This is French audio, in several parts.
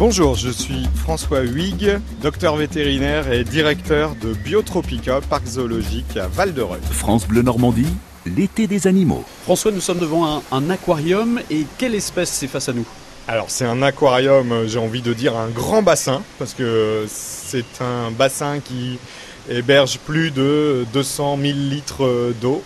Bonjour, je suis François Huyghe, docteur vétérinaire et directeur de Biotropica, parc zoologique à Val-de-Reuil. France Bleu Normandie, l'été des animaux. François, nous sommes devant un, un aquarium et quelle espèce c'est face à nous? Alors c'est un aquarium, euh, j'ai envie de dire un grand bassin, parce que c'est un bassin qui héberge plus de 200 000 litres euh, d'eau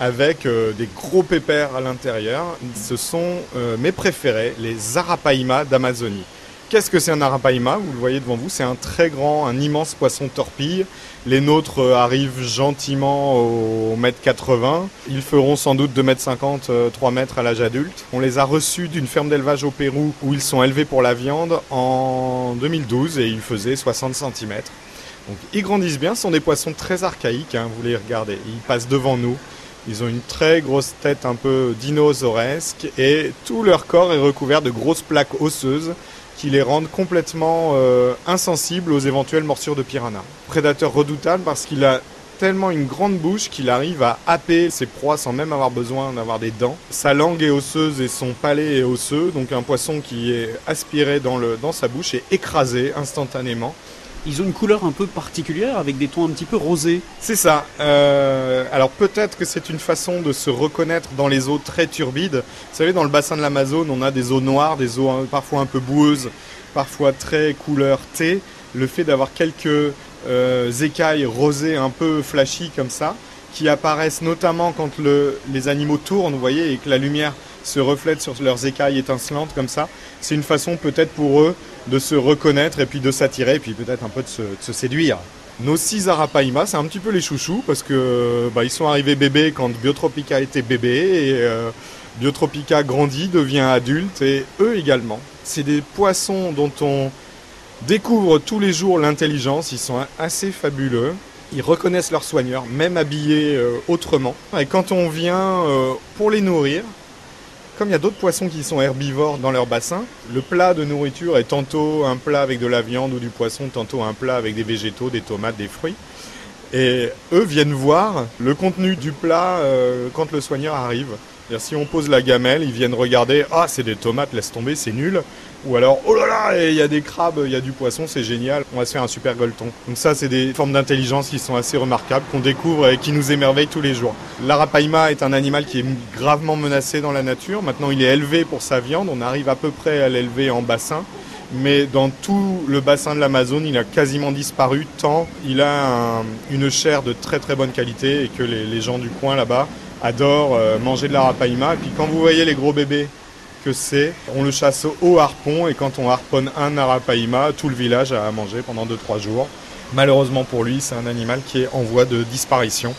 avec euh, des gros pépères à l'intérieur. Ce sont mes préférés, les Arapaima d'Amazonie. Qu'est-ce que c'est un Arapaima Vous le voyez devant vous, c'est un très grand, un immense poisson torpille. Les nôtres euh, arrivent gentiment au mètre 80. Ils feront sans doute 2 mètres 50, 3 mètres à l'âge adulte. On les a reçus d'une ferme d'élevage au Pérou où ils sont élevés pour la viande en 2012 et ils faisaient 60 cm. Donc ils grandissent bien, ce sont des poissons très archaïques, hein, vous les regardez, ils passent devant nous. Ils ont une très grosse tête un peu dinosauresque et tout leur corps est recouvert de grosses plaques osseuses qui les rendent complètement euh, insensibles aux éventuelles morsures de piranha. Prédateur redoutable parce qu'il a tellement une grande bouche qu'il arrive à happer ses proies sans même avoir besoin d'avoir des dents. Sa langue est osseuse et son palais est osseux, donc un poisson qui est aspiré dans, sa bouche est écrasé instantanément. Ils ont une couleur un peu particulière avec des tons un petit peu rosés. C'est ça. Euh, alors peut-être que c'est une façon de se reconnaître dans les eaux très turbides. Vous savez, dans le bassin de l'Amazone, on a des eaux noires, des eaux hein, parfois un peu boueuses, parfois très couleur thé. Le fait d'avoir quelques euh, écailles rosées un peu flashy comme ça, qui apparaissent notamment quand le, les animaux tournent, vous voyez, et que la lumière se reflète sur leurs écailles étincelantes comme ça. C'est une façon peut-être pour eux de se reconnaître et puis de s'attirer et puis peut-être un peu de se, de se séduire. Nos six Arapaima, c'est un petit peu les chouchous parce que bah, ils sont arrivés bébés quand Biotropica était bébé et euh, Biotropica grandit, devient adulte et eux également. C'est des poissons dont on découvre tous les jours l'intelligence, ils sont assez fabuleux. Ils reconnaissent leurs soigneurs, même habillés euh, autrement. Et quand on vient euh, pour les nourrir, comme il y a d'autres poissons qui sont herbivores dans leur bassin, le plat de nourriture est tantôt un plat avec de la viande ou du poisson, tantôt un plat avec des végétaux, des tomates, des fruits. Et eux viennent voir le contenu du plat euh, quand le soigneur arrive. Si on pose la gamelle, ils viennent regarder, ah c'est des tomates, laisse tomber, c'est nul. Ou alors, oh là là, il y a des crabes, il y a du poisson, c'est génial, on va se faire un super gueuleton. Donc ça, c'est des formes d'intelligence qui sont assez remarquables, qu'on découvre et qui nous émerveillent tous les jours. L'arapaima est un animal qui est gravement menacé dans la nature. Maintenant, il est élevé pour sa viande, on arrive à peu près à l'élever en bassin. Mais dans tout le bassin de l'Amazone, il a quasiment disparu tant il a un- une chair de très très bonne qualité et que les gens du coin là-bas adorent euh, manger de l'arapaima. Et puis quand vous voyez les gros bébés que c'est, on le chasse au harpon et quand on harponne un arapaima, tout le village a à manger pendant 2-3 jours. Malheureusement pour lui, c'est un animal qui est en voie de disparition.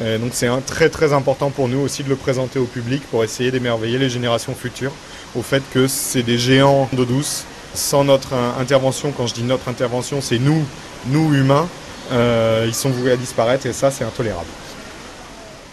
Donc c'est très très important pour nous aussi de le présenter au public pour essayer d'émerveiller les générations futures au fait que c'est des géants d'eau douce. Sans notre euh, intervention, quand je dis notre intervention, c'est nous, nous humains, euh, ils sont voués à disparaître et ça c'est intolérable.